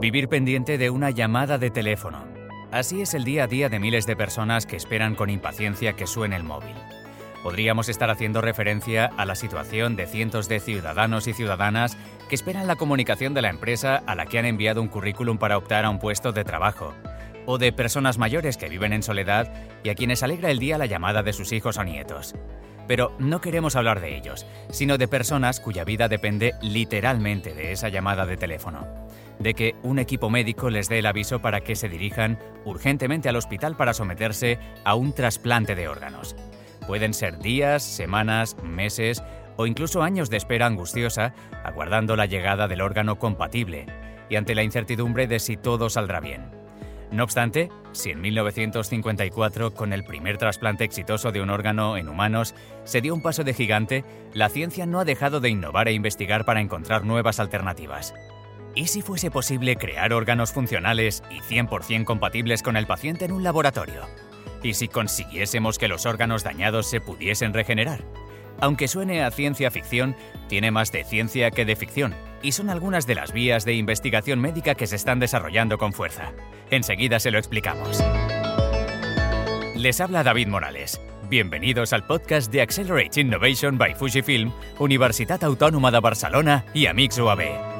Vivir pendiente de una llamada de teléfono. Así es el día a día de miles de personas que esperan con impaciencia que suene el móvil. Podríamos estar haciendo referencia a la situación de cientos de ciudadanos y ciudadanas que esperan la comunicación de la empresa a la que han enviado un currículum para optar a un puesto de trabajo, o de personas mayores que viven en soledad y a quienes alegra el día la llamada de sus hijos o nietos. Pero no queremos hablar de ellos, sino de personas cuya vida depende literalmente de esa llamada de teléfono de que un equipo médico les dé el aviso para que se dirijan urgentemente al hospital para someterse a un trasplante de órganos. Pueden ser días, semanas, meses o incluso años de espera angustiosa, aguardando la llegada del órgano compatible y ante la incertidumbre de si todo saldrá bien. No obstante, si en 1954, con el primer trasplante exitoso de un órgano en humanos, se dio un paso de gigante, la ciencia no ha dejado de innovar e investigar para encontrar nuevas alternativas. ¿Y si fuese posible crear órganos funcionales y 100% compatibles con el paciente en un laboratorio? ¿Y si consiguiésemos que los órganos dañados se pudiesen regenerar? Aunque suene a ciencia ficción, tiene más de ciencia que de ficción, y son algunas de las vías de investigación médica que se están desarrollando con fuerza. Enseguida se lo explicamos. Les habla David Morales. Bienvenidos al podcast de Accelerate Innovation by Fujifilm, Universitat Autónoma de Barcelona y Amix UAB.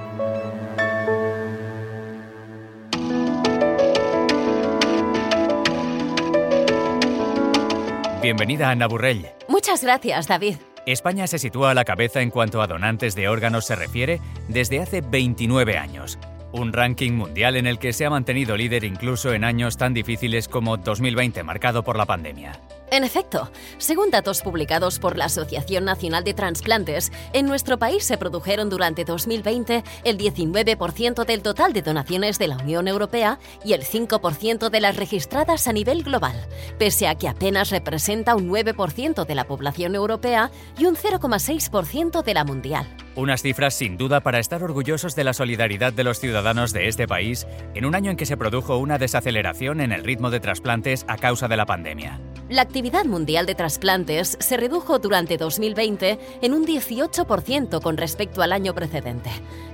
Bienvenida, Ana Burrell. Muchas gracias, David. España se sitúa a la cabeza en cuanto a donantes de órganos se refiere desde hace 29 años. Un ranking mundial en el que se ha mantenido líder incluso en años tan difíciles como 2020, marcado por la pandemia. En efecto, según datos publicados por la Asociación Nacional de Transplantes, en nuestro país se produjeron durante 2020 el 19% del total de donaciones de la Unión Europea y el 5% de las registradas a nivel global, pese a que apenas representa un 9% de la población europea y un 0,6% de la mundial. Unas cifras sin duda para estar orgullosos de la solidaridad de los ciudadanos de este país en un año en que se produjo una desaceleración en el ritmo de trasplantes a causa de la pandemia. La actividad mundial de trasplantes se redujo durante 2020 en un 18% con respecto al año precedente.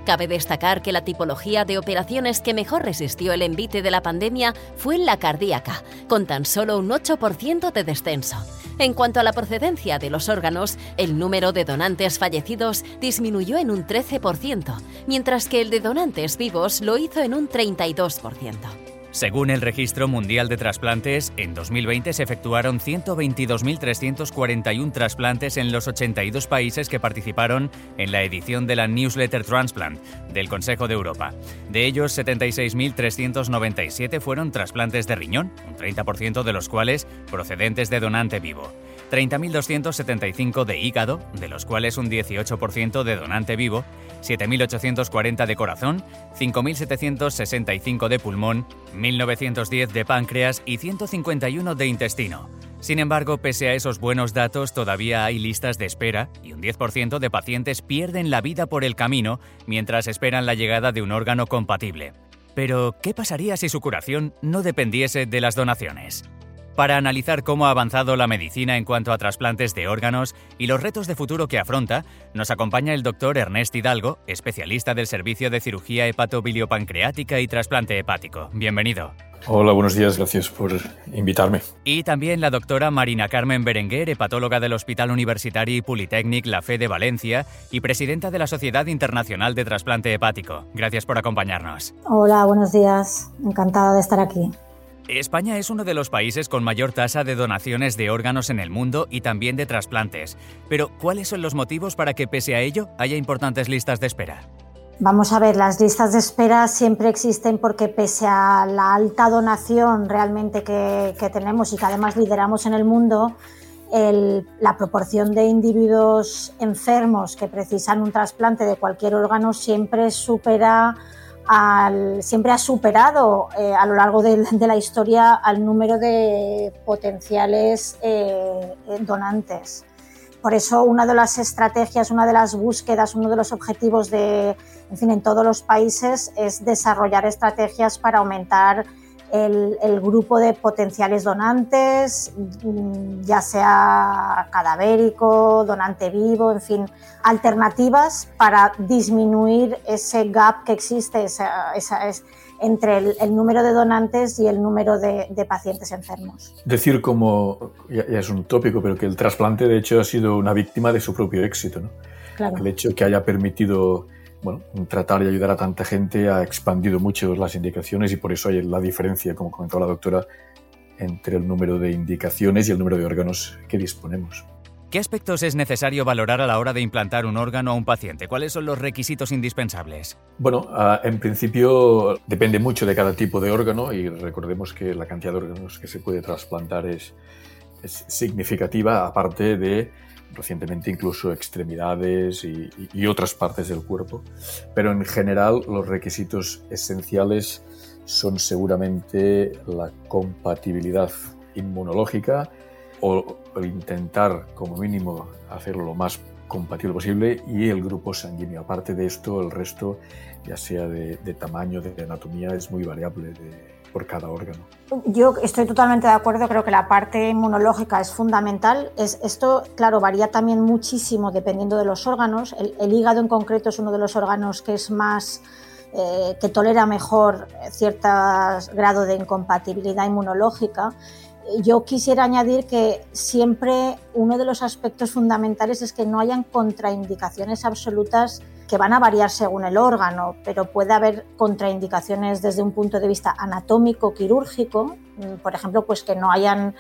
Cabe destacar que la tipología de operaciones que mejor resistió el envite de la pandemia fue la cardíaca, con tan solo un 8% de descenso. En cuanto a la procedencia de los órganos, el número de donantes fallecidos disminuyó en un 13%, mientras que el de donantes vivos lo hizo en un 32%. Según el Registro Mundial de Trasplantes, en 2020 se efectuaron 122.341 trasplantes en los 82 países que participaron en la edición de la Newsletter Transplant del Consejo de Europa. De ellos, 76.397 fueron trasplantes de riñón, un 30% de los cuales procedentes de donante vivo. 30.275 de hígado, de los cuales un 18% de donante vivo, 7.840 de corazón, 5.765 de pulmón, 1.910 de páncreas y 151 de intestino. Sin embargo, pese a esos buenos datos, todavía hay listas de espera y un 10% de pacientes pierden la vida por el camino mientras esperan la llegada de un órgano compatible. Pero, ¿qué pasaría si su curación no dependiese de las donaciones? Para analizar cómo ha avanzado la medicina en cuanto a trasplantes de órganos y los retos de futuro que afronta, nos acompaña el doctor Ernest Hidalgo, especialista del Servicio de Cirugía Hepatobiliopancreática y Trasplante Hepático. Bienvenido. Hola, buenos días, gracias por invitarme. Y también la doctora Marina Carmen Berenguer, hepatóloga del Hospital Universitario y Politécnic La Fe de Valencia y presidenta de la Sociedad Internacional de Trasplante Hepático. Gracias por acompañarnos. Hola, buenos días. Encantada de estar aquí. España es uno de los países con mayor tasa de donaciones de órganos en el mundo y también de trasplantes. Pero, ¿cuáles son los motivos para que, pese a ello, haya importantes listas de espera? Vamos a ver, las listas de espera siempre existen porque pese a la alta donación realmente que, tenemos y que además lideramos en el mundo, la proporción de individuos enfermos que precisan un trasplante de cualquier órgano siempre supera siempre ha superado eh, a lo largo de, la historia al número de potenciales eh, donantes. Por eso una de las estrategias, una de las búsquedas, uno de los objetivos de, en fin, en todos los países es desarrollar estrategias para aumentar el, grupo de potenciales donantes, mm, ya sea cadavérico, donante vivo, en fin, alternativas para disminuir ese gap que existe esa, es, entre el, número de donantes y el número de, pacientes enfermos. Decir como, ya, es un tópico, pero que el trasplante de hecho ha sido una víctima de su propio éxito. ¿no? El hecho que haya permitido bueno, tratar y ayudar a tanta gente ha expandido mucho las indicaciones y por eso hay la diferencia, como comentó la doctora, entre el número de indicaciones y el número de órganos que disponemos. ¿Qué aspectos es necesario valorar a la hora de implantar un órgano a un paciente? ¿Cuáles son los requisitos indispensables? Bueno, ah, en principio depende mucho de cada tipo de órgano y recordemos que la cantidad de órganos que se puede trasplantar es, es significativa, aparte de recientemente incluso extremidades y, otras partes del cuerpo. Pero en general los requisitos esenciales son seguramente la compatibilidad inmunológica o, intentar como mínimo hacerlo lo más compatible posible y el grupo sanguíneo. Aparte de esto, el resto, ya sea de, tamaño, de anatomía, es muy variable. Por cada órgano. Yo estoy totalmente de acuerdo, creo que la parte inmunológica es fundamental. Es, esto, claro, varía también muchísimo dependiendo de los órganos. El, hígado en concreto es uno de los órganos que es más... Eh, que tolera mejor cierto grado de incompatibilidad inmunológica. Yo quisiera añadir que siempre uno de los aspectos fundamentales es que no hayan contraindicaciones absolutas que van a variar según el órgano, pero puede haber contraindicaciones desde un punto de vista anatómico, quirúrgico, mm, por ejemplo, pues que no hayan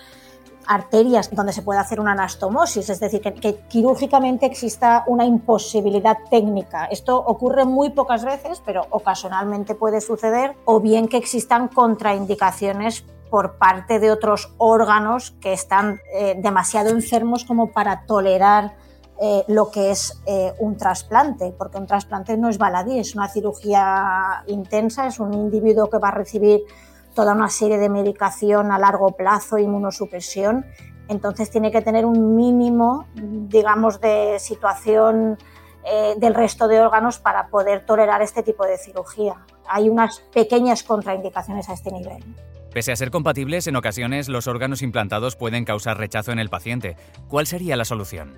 arterias donde se pueda hacer una anastomosis, es decir, que, quirúrgicamente exista una imposibilidad técnica. Esto ocurre muy pocas veces, pero ocasionalmente puede suceder, o bien que existan contraindicaciones por parte de otros órganos que están eh, demasiado enfermos como para tolerar eh, lo que es eh, un trasplante, porque un trasplante no es baladí, es una cirugía intensa, es un individuo que va a recibir toda una serie de medicación a largo plazo, inmunosupresión, entonces tiene que tener un mínimo, digamos, de situación del resto de órganos para poder tolerar este tipo de cirugía. Hay unas pequeñas contraindicaciones a este nivel. Pese a ser compatibles, en ocasiones los órganos implantados pueden causar rechazo en el paciente. ¿Cuál sería la solución?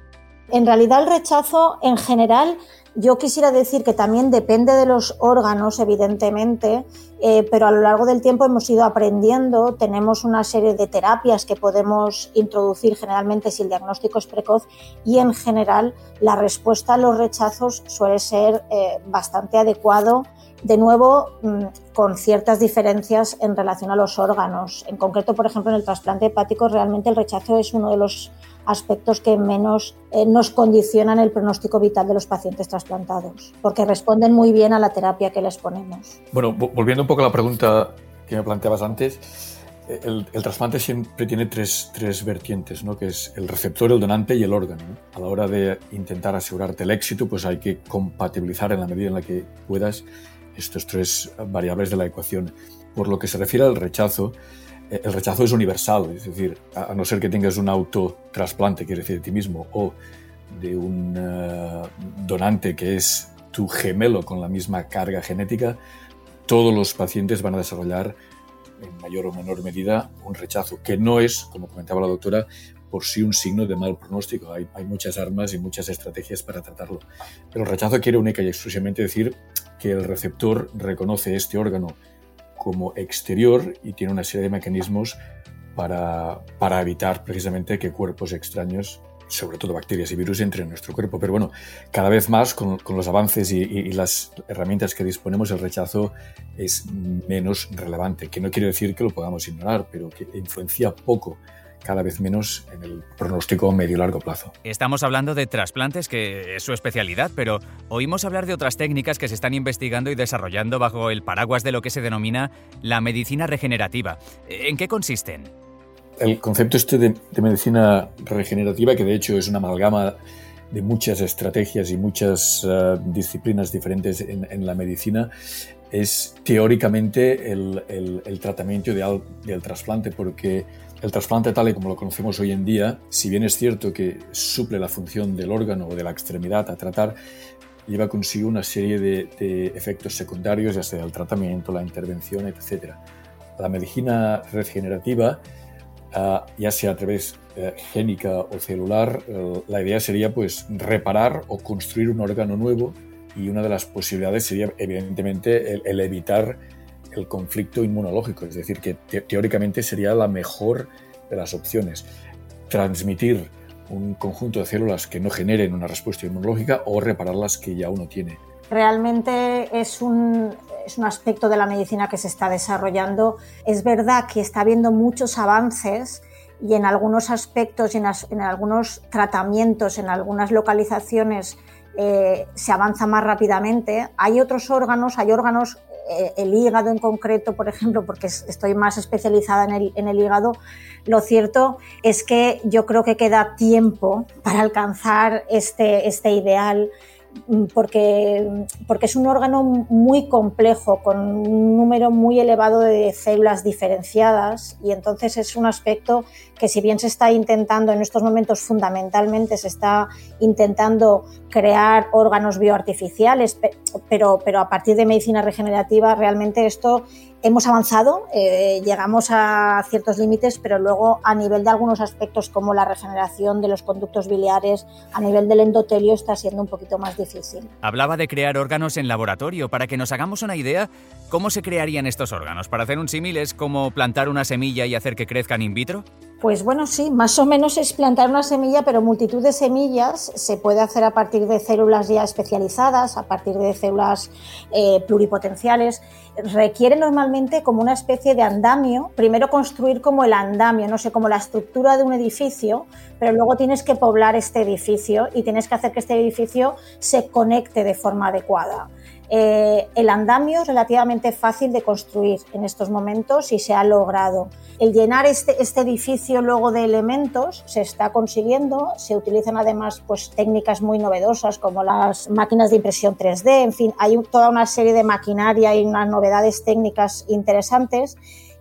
En realidad el rechazo en general, yo quisiera decir que también depende de los órganos, evidentemente, eh, pero a lo largo del tiempo hemos ido aprendiendo, tenemos una serie de terapias que podemos introducir generalmente si el diagnóstico es precoz y en general la respuesta a los rechazos suele ser eh, bastante adecuado de nuevo mm, con ciertas diferencias en relación a los órganos. En concreto, por ejemplo, en el trasplante hepático realmente el rechazo es uno de los aspectos que menos eh, nos condicionan el pronóstico vital de los pacientes trasplantados, porque responden muy bien a la terapia que les ponemos. Bueno, volviendo un poco a la pregunta que me planteabas antes, eh, el, trasplante siempre tiene tres, vertientes, ¿no? que es el receptor, el donante y el órgano. A la hora de intentar asegurarte el éxito, pues hay que compatibilizar en la medida en la que puedas estos tres variables de la ecuación. Por lo que se refiere al rechazo, eh, el rechazo es universal, es decir, a no ser que tengas un autotrasplante, quiere decir de ti mismo, o de un eh, donante que es tu gemelo con la misma carga genética, todos los pacientes van a desarrollar en mayor o menor medida un rechazo, que no es, como comentaba la doctora, por sí un signo de mal pronóstico. Hay, hay muchas armas y muchas estrategias para tratarlo. Pero el rechazo quiere única y exclusivamente decir que el receptor reconoce este órgano como exterior y tiene una serie de mecanismos para, para evitar precisamente que cuerpos extraños sobre todo bacterias y virus, entren en nuestro cuerpo. Pero bueno, cada vez más con, con los avances y, y, las herramientas que disponemos, el rechazo es menos relevante, que no quiere decir que lo podamos ignorar, pero que influencia poco cada vez menos en el pronóstico medio-largo plazo. Estamos hablando de trasplantes, que es su especialidad, pero oímos hablar de otras técnicas que se están investigando y desarrollando bajo el paraguas de lo que se denomina la medicina regenerativa. ¿En qué consisten? El concepto este de, medicina regenerativa, que de hecho es una amalgama de muchas estrategias y muchas uh, disciplinas diferentes en, en, la medicina, es teóricamente el, el, el tratamiento ideal del trasplante, porque el trasplante tal y como lo conocemos hoy en día, si bien es cierto que suple la función del órgano o de la extremidad a tratar, lleva consigo una serie de, efectos secundarios, ya sea el tratamiento, la intervención, etc. la medicina regenerativa, ah, ya sea a través eh, génica o celular, eh, la idea sería pues reparar o construir un órgano nuevo y una de las posibilidades sería evidentemente el, evitar el conflicto inmunológico, es decir, que teóricamente sería la mejor de las opciones. Transmitir un conjunto de células que no generen una respuesta inmunológica o reparar las que ya uno tiene. Realmente es un, es un aspecto de la medicina que se está desarrollando. Es verdad que está habiendo muchos avances y en algunos aspectos en, algunos tratamientos, en algunas localizaciones eh, se avanza más rápidamente. Hay otros órganos, hay órganos, el hígado en concreto, por ejemplo, porque estoy más especializada en el, hígado, lo cierto es que yo creo que queda tiempo para alcanzar este, este ideal porque, porque es un órgano muy complejo, con un número muy elevado de células diferenciadas y entonces es un aspecto que si bien se está intentando en estos momentos fundamentalmente, se está intentando crear órganos bioartificiales, pero, pero a partir de medicina regenerativa realmente esto hemos avanzado, eh, llegamos a ciertos límites, pero luego a nivel de algunos aspectos como la regeneración de los conductos biliares, a nivel del endotelio está siendo un poquito más difícil. Hablaba de crear órganos en laboratorio. Para que nos hagamos una idea, ¿cómo se crearían estos órganos? Para hacer un símil es como plantar una semilla y hacer que crezcan in vitro. Pues bueno, sí, más o menos es plantar una semilla, pero multitud de semillas se puede hacer a partir de células ya especializadas, a partir de células eh, pluripotenciales. Requiere normalmente como una especie de andamio, primero construir como el andamio, no sé, como la estructura de un edificio, pero luego tienes que poblar este edificio y tienes que hacer que este edificio se conecte de forma adecuada. Eh, el andamio es relativamente fácil de construir en estos momentos y se ha logrado. El llenar este, este, edificio luego de elementos se está consiguiendo, se utilizan además pues, técnicas muy novedosas como las máquinas de impresión 3D, en fin, hay toda una serie de maquinaria y unas novedades técnicas interesantes.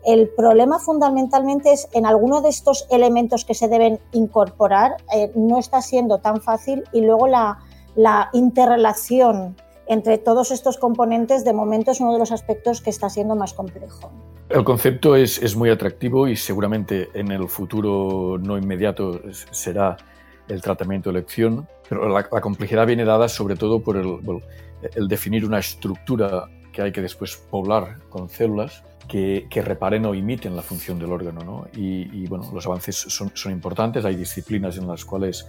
El problema fundamentalmente es en alguno de estos elementos que se deben incorporar, eh, no está siendo tan fácil y luego la, la interrelación entre todos estos componentes, de momento es uno de los aspectos que está siendo más complejo. El concepto es, muy atractivo y seguramente en el futuro no inmediato será el tratamiento de elección, pero la, complejidad viene dada sobre todo por el, definir una estructura que hay que después poblar con células que, reparen o imiten la función del órgano. ¿no? Y, bueno, los avances son importantes, hay disciplinas en las cuales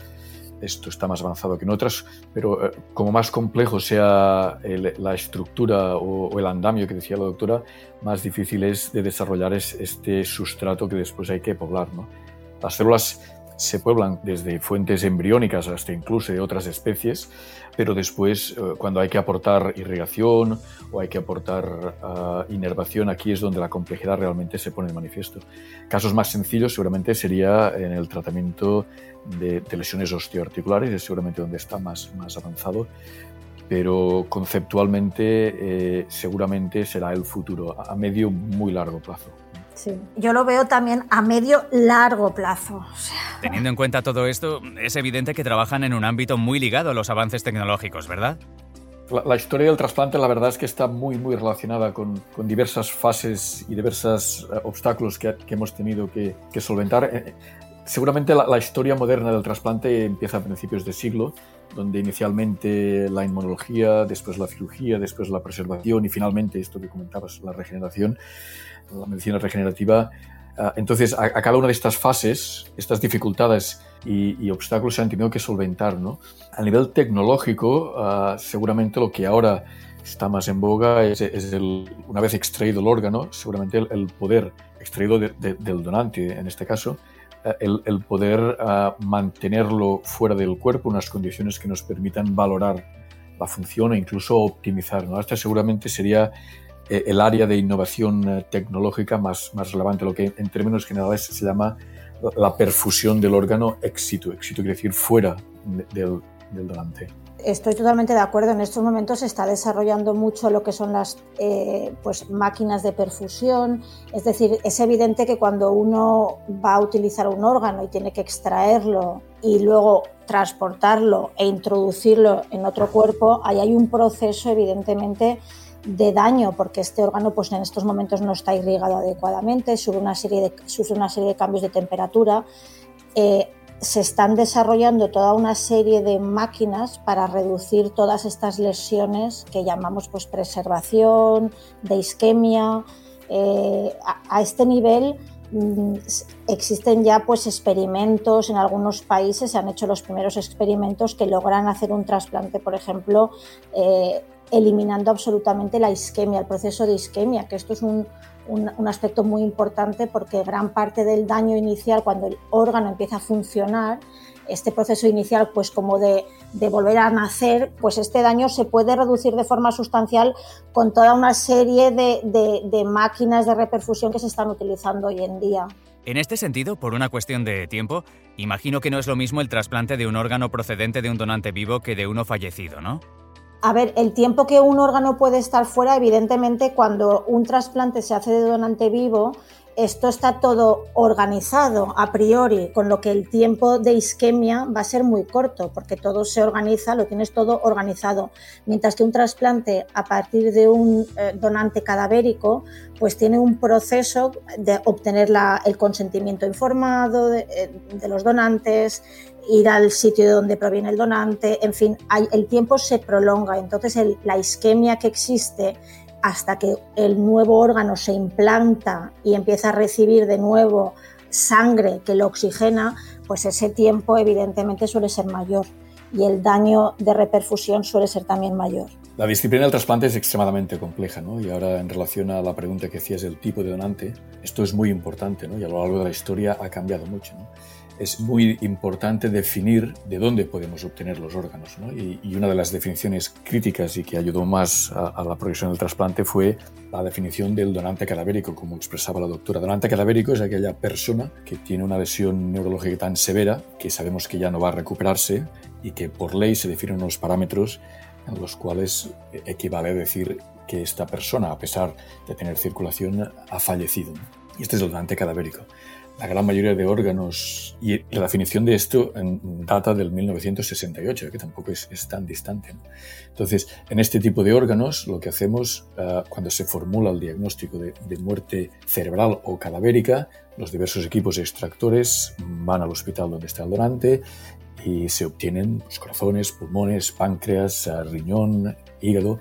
esto está más avanzado que en otras, pero eh, como más complejo sea la estructura o, el andamio que decía la doctora, más difícil es de desarrollar este sustrato que después hay que poblar. ¿no? Las células se pueblan desde fuentes embriónicas hasta incluso de otras especies, pero después eh, cuando hay que aportar irrigación o hay que aportar ah, inervación, aquí es donde la complejidad realmente se pone de manifiesto. Casos más sencillos seguramente sería en el tratamiento de, lesiones osteoarticulares, es seguramente donde está más, más avanzado, pero conceptualmente eh, seguramente será el futuro a medio muy largo plazo. Sí, yo lo veo también a medio largo plazo. Teniendo en cuenta todo esto, es evidente que trabajan en un ámbito muy ligado a los avances tecnológicos, ¿verdad? La, historia del trasplante, la verdad es que está muy, muy relacionada con, con diversas fases y diversos eh, obstáculos que, que, hemos tenido que, que solventar. Eh, seguramente la, historia moderna del trasplante empieza a principios de siglo, donde inicialmente la inmunología, después la cirugía, después la preservación y finalmente esto que comentabas, la regeneración la medicina regenerativa. Ah, entonces, a, cada una de estas fases, estas dificultades y, obstáculos se han tenido que solventar. ¿no? A nivel tecnológico, ah, seguramente lo que ahora está más en boga es, una vez extraído el órgano, seguramente el, poder extraído del donante, en este caso, ah, el, poder mantenerlo fuera del cuerpo, unas condiciones que nos permitan valorar la función e incluso optimizar. ¿no? Seguramente sería eh, el área de innovación eh, tecnológica más, más relevante, lo que en términos generales se llama la perfusión del órgano éxito. Éxito quiere decir fuera del, del donante. Estoy totalmente de acuerdo. En estos momentos se está desarrollando mucho lo que son las eh, pues, máquinas de perfusión. Es decir, es evidente que cuando uno va a utilizar un órgano y tiene que extraerlo y luego transportarlo e introducirlo en otro cuerpo, ahí hay un proceso evidentemente de daño porque este órgano pues en estos momentos no está irrigado adecuadamente, sufre una serie de, sufre una serie de cambios de temperatura. Eh, se están desarrollando toda una serie de máquinas para reducir todas estas lesiones que llamamos pues preservación, de isquemia. Eh, a, este nivel mm, existen ya pues experimentos en algunos países, se han hecho los primeros experimentos que logran hacer un trasplante, por ejemplo, eh, eliminando absolutamente la isquemia, el proceso de isquemia, que esto es un, un, aspecto muy importante porque gran parte del daño inicial, cuando el órgano empieza a funcionar, este proceso inicial, pues como de, volver a nacer, pues este daño se puede reducir de forma sustancial con toda una serie de, de, de máquinas de reperfusión que se están utilizando hoy en día. En este sentido, por una cuestión de tiempo, imagino que no es lo mismo el trasplante de un órgano procedente de un donante vivo que de uno fallecido, ¿no? A ver, el tiempo que un órgano puede estar fuera, evidentemente, cuando un trasplante se hace de donante vivo, esto está todo organizado a priori, con lo que el tiempo de isquemia va a ser muy corto, porque todo se organiza, lo tienes todo organizado. Mientras que un trasplante a partir de un eh, donante cadavérico, pues tiene un proceso de obtener el consentimiento informado de, eh, de los donantes, ir al sitio de donde proviene el donante, en fin, el tiempo se prolonga, entonces la isquemia que existe hasta que el nuevo órgano se implanta y empieza a recibir de nuevo sangre que lo oxigena, pues ese tiempo evidentemente suele ser mayor y el daño de reperfusión suele ser también mayor. La disciplina del trasplante es extremadamente compleja, ¿no? Y ahora en relación a la pregunta que hacías del tipo de donante, esto es muy importante, ¿no? Y a lo largo de la historia ha cambiado mucho, ¿no? Es muy importante definir de dónde podemos obtener los órganos. Y, una de las definiciones críticas y que ayudó más a, la progresión del trasplante fue la definición del donante cadavérico, como expresaba la doctora. Donante cadavérico es aquella persona que tiene una lesión neurológica tan severa que sabemos que ya no va a recuperarse y que por ley se definen unos parámetros en los cuales equivale a decir que esta persona, a pesar de tener circulación, ha fallecido. Y este es el donante cadavérico la gran mayoría de órganos, y la definición de esto data del 1968, que tampoco es, tan distante. Entonces, en este tipo de órganos, lo que hacemos ah, cuando se formula el diagnóstico de, muerte cerebral o cadavérica, los diversos equipos extractores van al hospital donde está el donante y se obtienen los corazones, pulmones, páncreas, ah, riñón, hígado,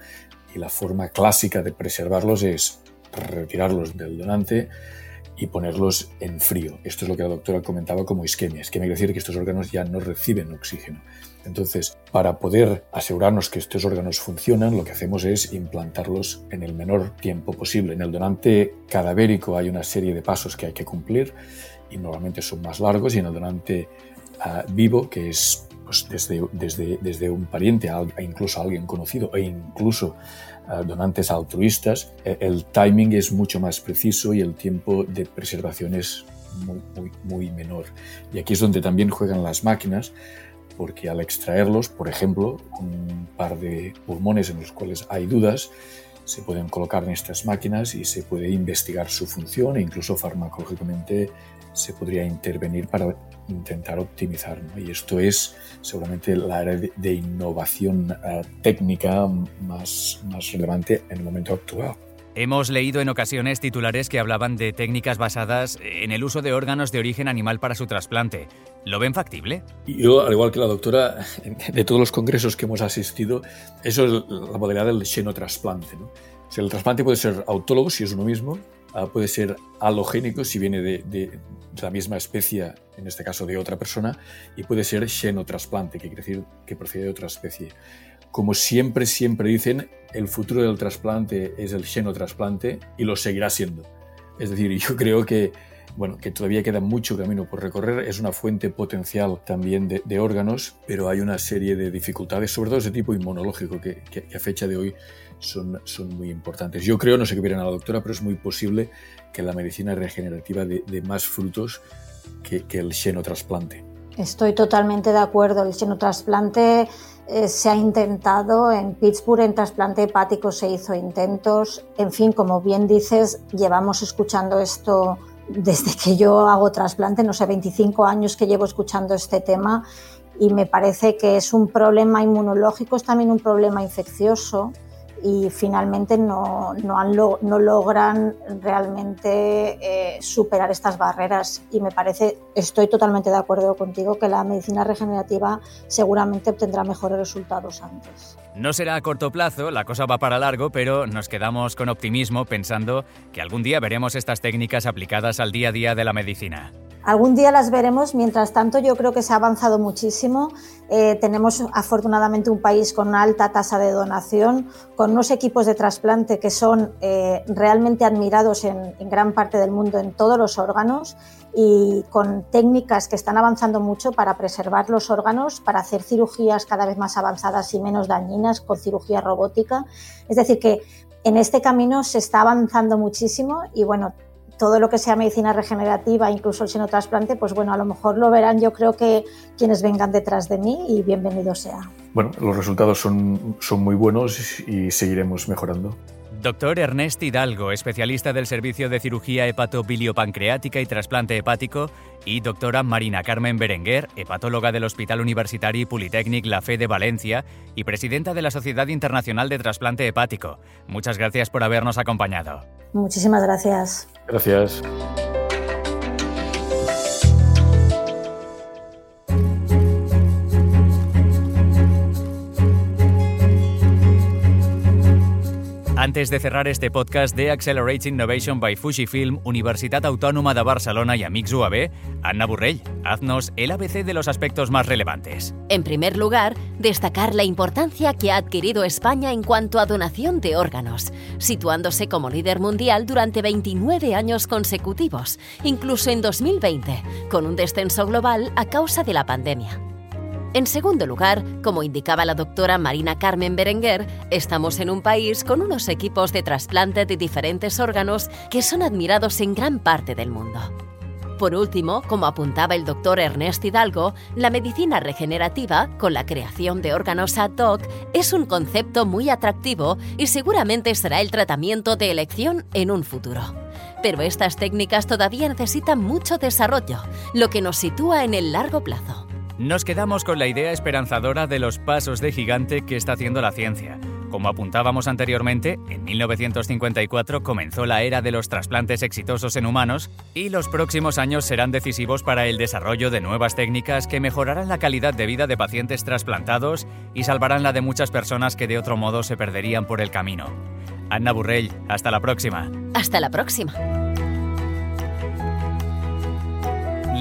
y la forma clásica de preservarlos es retirarlos del donante, y ponerlos en frío. Esto es lo que la doctora comentaba como isquemia. Isquemia quiere decir que estos órganos ya no reciben oxígeno. Entonces, para poder asegurarnos que estos órganos funcionan, lo que hacemos es implantarlos en el menor tiempo posible. En el donante cadavérico hay una serie de pasos que hay que cumplir y normalmente son más largos y en el donante ah, vivo, que es pues, desde, desde, desde un pariente a, incluso alguien conocido e incluso donantes altruistas, e, el timing es mucho más preciso y el tiempo de preservación es muy menor. Y aquí es donde también juegan las máquinas, porque al extraerlos, por ejemplo, un par de pulmones en los cuales hay dudas, se pueden colocar en estas máquinas y se puede investigar su función e incluso farmacológicamente se podría intervenir para intentar optimizar. Y esto es seguramente la área de, innovación eh, técnica más, más relevante en el momento actual. Hemos leído en ocasiones titulares que hablaban de técnicas basadas en el uso de órganos de origen animal para su trasplante. ¿Lo ven factible? Yo, al igual que la doctora, de todos los congresos que hemos asistido, eso es la modalidad del xenotrasplante. ¿no? el trasplante puede ser autólogo, si es uno mismo, Ah, puede ser halogénico si viene de, la misma especie, en este caso de otra persona, y puede ser xenotrasplante, que quiere decir que procede de otra especie. Como siempre, siempre dicen, el futuro del trasplante es el xenotrasplante y lo seguirá siendo. Es decir, yo creo que bueno, que todavía queda mucho camino por recorrer, es una fuente potencial también de, órganos, pero hay una serie de dificultades, sobre todo ese tipo inmunológico, que, a fecha de hoy son, son muy importantes. Yo creo, no sé qué opinan a la doctora, pero es muy posible que la medicina regenerativa dé de más frutos que, que el xenotrasplante. Estoy totalmente de acuerdo. El xenotrasplante eh, se ha intentado en Pittsburgh, en trasplante hepático se hizo intentos. En fin, como bien dices, llevamos escuchando esto desde que yo hago trasplante, no sé, 25 años que llevo escuchando este tema y me parece que es un problema inmunológico, es también un problema infeccioso y finalmente no, no, logran realmente eh, superar estas barreras. Y me parece, estoy totalmente de acuerdo contigo, que la medicina regenerativa seguramente obtendrá mejores resultados antes. No será a corto plazo, la cosa va para largo, pero nos quedamos con optimismo pensando que algún día veremos estas técnicas aplicadas al día a día de la medicina. Algún día las veremos, mientras tanto yo creo que se ha avanzado muchísimo. Eh, tenemos afortunadamente un país con una alta tasa de donación, con unos equipos de trasplante que son eh, realmente admirados en, en, gran parte del mundo en todos los órganos y con técnicas que están avanzando mucho para preservar los órganos, para hacer cirugías cada vez más avanzadas y menos dañinas con cirugía robótica. Es decir, que en este camino se está avanzando muchísimo y bueno, todo lo que sea medicina regenerativa, incluso el senotrasplante, pues bueno, a lo mejor lo verán yo creo que quienes vengan detrás de mí y bienvenido sea. Bueno, los resultados son, son muy buenos y seguiremos mejorando. Doctor Ernest Hidalgo, especialista del Servicio de Cirugía Hepatobiliopancreática y Trasplante Hepático, y doctora Marina Carmen Berenguer, hepatóloga del Hospital Universitario Politécnic La Fe de Valencia y presidenta de la Sociedad Internacional de Trasplante Hepático. Muchas gracias por habernos acompañado. Muchísimas gracias. Gracias. Antes de cerrar este podcast de Accelerate Innovation by Fujifilm, Universitat Autónoma de Barcelona y Amix UAB, Anna Burrell, haznos el ABC de los aspectos más relevantes. En primer lugar, destacar la importancia que ha adquirido España en cuanto a donación de órganos, situándose como líder mundial durante 29 años consecutivos, incluso en 2020, con un descenso global a causa de la pandemia. En segundo lugar, como indicaba la doctora Marina Carmen Berenguer, estamos en un país con unos equipos de trasplante de diferentes órganos que son admirados en gran parte del mundo. Por último, como apuntaba el doctor Ernest Hidalgo, la medicina regenerativa, con la creación de órganos ad hoc, es un concepto muy atractivo y seguramente será el tratamiento de elección en un futuro. Pero estas técnicas todavía necesitan mucho desarrollo, lo que nos sitúa en el largo plazo. Nos quedamos con la idea esperanzadora de los pasos de gigante que está haciendo la ciencia. Como apuntábamos anteriormente, en 1954 comenzó la era de los trasplantes exitosos en humanos y los próximos años serán decisivos para el desarrollo de nuevas técnicas que mejorarán la calidad de vida de pacientes trasplantados y salvarán la de muchas personas que de otro modo se perderían por el camino. Anna Burrell, hasta la próxima. Hasta la próxima.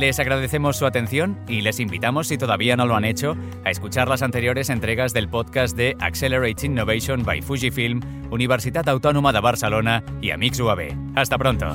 Les agradecemos su atención y les invitamos, si todavía no lo han hecho, a escuchar las anteriores entregas del podcast de Accelerate Innovation by Fujifilm, Universitat Autónoma de Barcelona y Amix UAB. Hasta pronto.